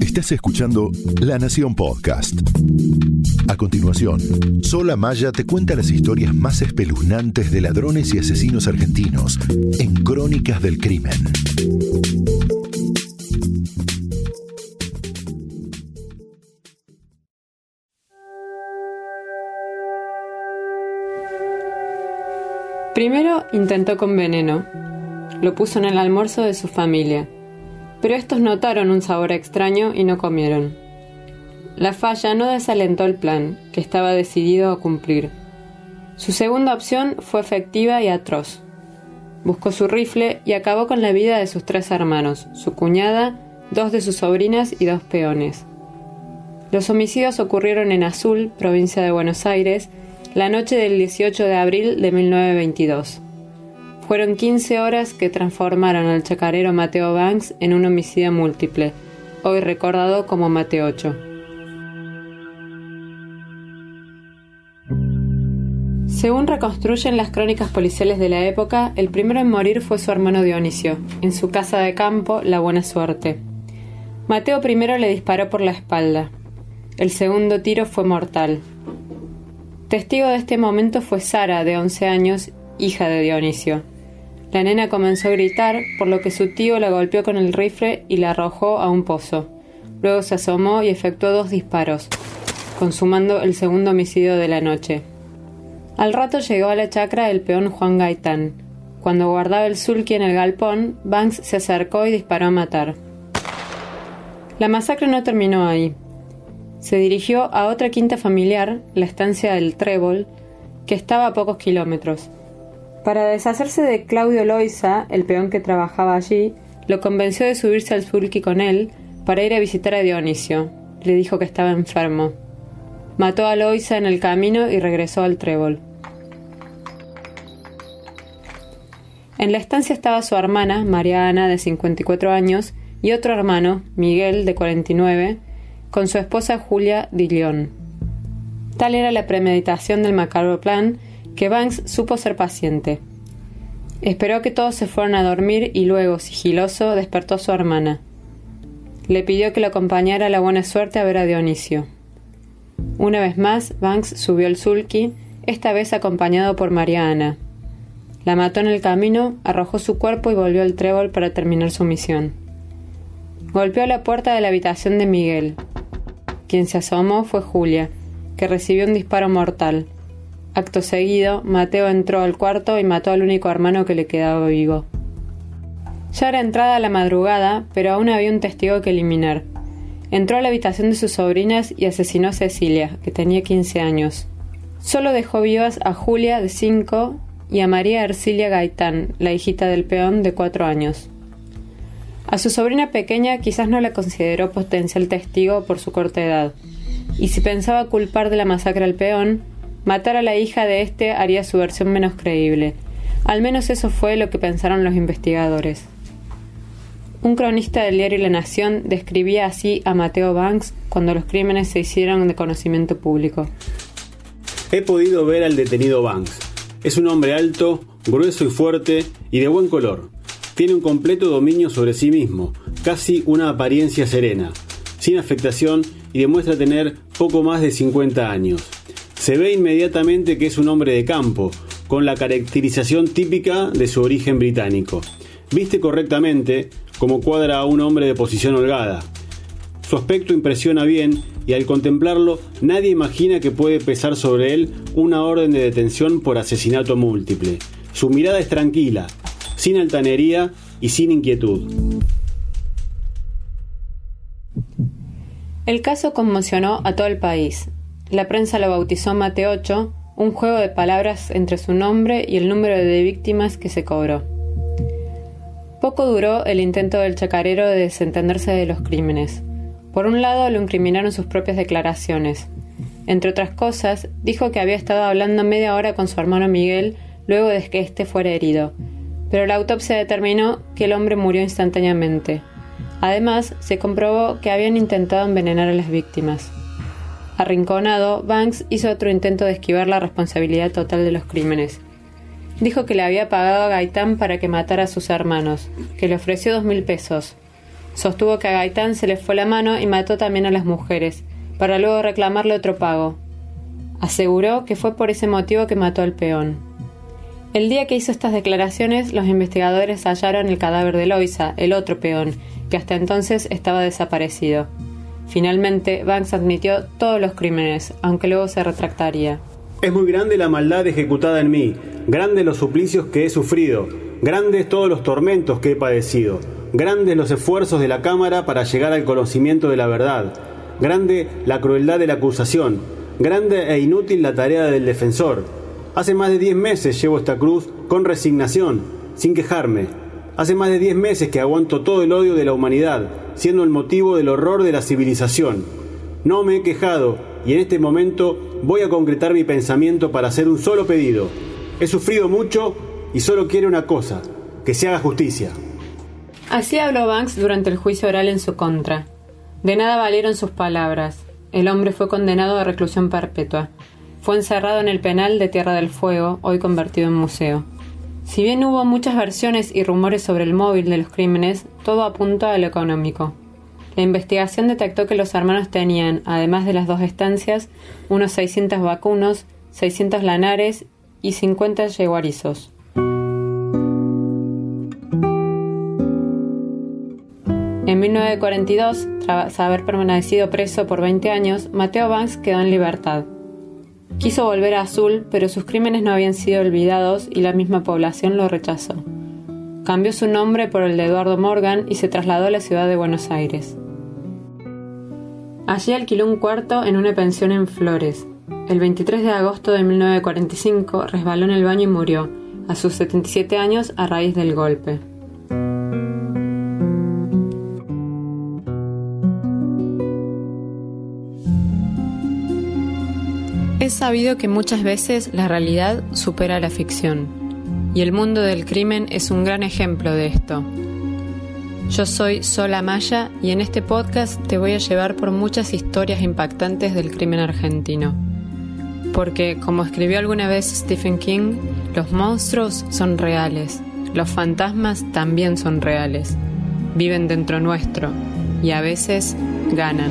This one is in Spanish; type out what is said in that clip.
Estás escuchando La Nación Podcast. A continuación, Sola Maya te cuenta las historias más espeluznantes de ladrones y asesinos argentinos en Crónicas del Crimen. Primero intentó con veneno. Lo puso en el almuerzo de su familia. Pero estos notaron un sabor extraño y no comieron. La falla no desalentó el plan, que estaba decidido a cumplir. Su segunda opción fue efectiva y atroz. Buscó su rifle y acabó con la vida de sus tres hermanos, su cuñada, dos de sus sobrinas y dos peones. Los homicidios ocurrieron en Azul, provincia de Buenos Aires, la noche del 18 de abril de 1922. Fueron 15 horas que transformaron al chacarero Mateo Banks en un homicidio múltiple, hoy recordado como Mateo 8. Según reconstruyen las crónicas policiales de la época, el primero en morir fue su hermano Dionisio, en su casa de campo, La Buena Suerte. Mateo primero le disparó por la espalda. El segundo tiro fue mortal. Testigo de este momento fue Sara, de 11 años, hija de Dionisio. La nena comenzó a gritar, por lo que su tío la golpeó con el rifle y la arrojó a un pozo. Luego se asomó y efectuó dos disparos, consumando el segundo homicidio de la noche. Al rato llegó a la chacra el peón Juan Gaitán. Cuando guardaba el sulky en el galpón, Banks se acercó y disparó a matar. La masacre no terminó ahí se dirigió a otra quinta familiar, la estancia del Trébol, que estaba a pocos kilómetros. Para deshacerse de Claudio Loiza, el peón que trabajaba allí, lo convenció de subirse al sulky con él para ir a visitar a Dionisio. Le dijo que estaba enfermo. Mató a Loiza en el camino y regresó al Trébol. En la estancia estaba su hermana, María Ana, de 54 años, y otro hermano, Miguel, de 49, con su esposa Julia Dillon. Tal era la premeditación del macabro plan que Banks supo ser paciente. Esperó que todos se fueran a dormir y luego, sigiloso, despertó a su hermana. Le pidió que lo acompañara a la buena suerte a ver a Dionisio. Una vez más, Banks subió el sulky, esta vez acompañado por María Ana. La mató en el camino, arrojó su cuerpo y volvió al trébol para terminar su misión. Golpeó la puerta de la habitación de Miguel, quien se asomó fue Julia, que recibió un disparo mortal. Acto seguido, Mateo entró al cuarto y mató al único hermano que le quedaba vivo. Ya era entrada la madrugada, pero aún había un testigo que eliminar. Entró a la habitación de sus sobrinas y asesinó a Cecilia, que tenía 15 años. Solo dejó vivas a Julia, de 5, y a María Ercilia Gaitán, la hijita del peón, de 4 años. A su sobrina pequeña quizás no la consideró potencial testigo por su corta edad, y si pensaba culpar de la masacre al peón, matar a la hija de éste haría su versión menos creíble. Al menos eso fue lo que pensaron los investigadores. Un cronista del diario La Nación describía así a Mateo Banks cuando los crímenes se hicieron de conocimiento público. He podido ver al detenido Banks. Es un hombre alto, grueso y fuerte y de buen color. Tiene un completo dominio sobre sí mismo, casi una apariencia serena, sin afectación y demuestra tener poco más de 50 años. Se ve inmediatamente que es un hombre de campo, con la caracterización típica de su origen británico. Viste correctamente, como cuadra a un hombre de posición holgada. Su aspecto impresiona bien y al contemplarlo nadie imagina que puede pesar sobre él una orden de detención por asesinato múltiple. Su mirada es tranquila, sin altanería y sin inquietud. El caso conmocionó a todo el país. La prensa lo bautizó Mate 8, un juego de palabras entre su nombre y el número de víctimas que se cobró. Poco duró el intento del chacarero de desentenderse de los crímenes. Por un lado, lo incriminaron sus propias declaraciones. Entre otras cosas, dijo que había estado hablando media hora con su hermano Miguel luego de que éste fuera herido, pero la autopsia determinó que el hombre murió instantáneamente. Además, se comprobó que habían intentado envenenar a las víctimas. Arrinconado, Banks hizo otro intento de esquivar la responsabilidad total de los crímenes. Dijo que le había pagado a Gaitán para que matara a sus hermanos, que le ofreció dos mil pesos. Sostuvo que a Gaitán se le fue la mano y mató también a las mujeres, para luego reclamarle otro pago. Aseguró que fue por ese motivo que mató al peón. El día que hizo estas declaraciones, los investigadores hallaron el cadáver de Loisa, el otro peón, que hasta entonces estaba desaparecido. Finalmente, Banks admitió todos los crímenes, aunque luego se retractaría. Es muy grande la maldad ejecutada en mí, grandes los suplicios que he sufrido, grandes todos los tormentos que he padecido, grandes los esfuerzos de la Cámara para llegar al conocimiento de la verdad, grande la crueldad de la acusación, grande e inútil la tarea del defensor. Hace más de diez meses llevo esta cruz con resignación, sin quejarme. Hace más de diez meses que aguanto todo el odio de la humanidad, siendo el motivo del horror de la civilización. No me he quejado y en este momento voy a concretar mi pensamiento para hacer un solo pedido. He sufrido mucho y solo quiero una cosa, que se haga justicia. Así habló Banks durante el juicio oral en su contra. De nada valieron sus palabras. El hombre fue condenado a reclusión perpetua. Fue encerrado en el penal de Tierra del Fuego, hoy convertido en museo. Si bien hubo muchas versiones y rumores sobre el móvil de los crímenes, todo apunta a lo económico. La investigación detectó que los hermanos tenían, además de las dos estancias, unos 600 vacunos, 600 lanares y 50 yeguarizos. En 1942, tras haber permanecido preso por 20 años, Mateo Banks quedó en libertad. Quiso volver a Azul, pero sus crímenes no habían sido olvidados y la misma población lo rechazó. Cambió su nombre por el de Eduardo Morgan y se trasladó a la ciudad de Buenos Aires. Allí alquiló un cuarto en una pensión en Flores. El 23 de agosto de 1945 resbaló en el baño y murió, a sus 77 años a raíz del golpe. Es sabido que muchas veces la realidad supera la ficción, y el mundo del crimen es un gran ejemplo de esto. Yo soy Sola Maya y en este podcast te voy a llevar por muchas historias impactantes del crimen argentino. Porque, como escribió alguna vez Stephen King, los monstruos son reales, los fantasmas también son reales, viven dentro nuestro y a veces ganan.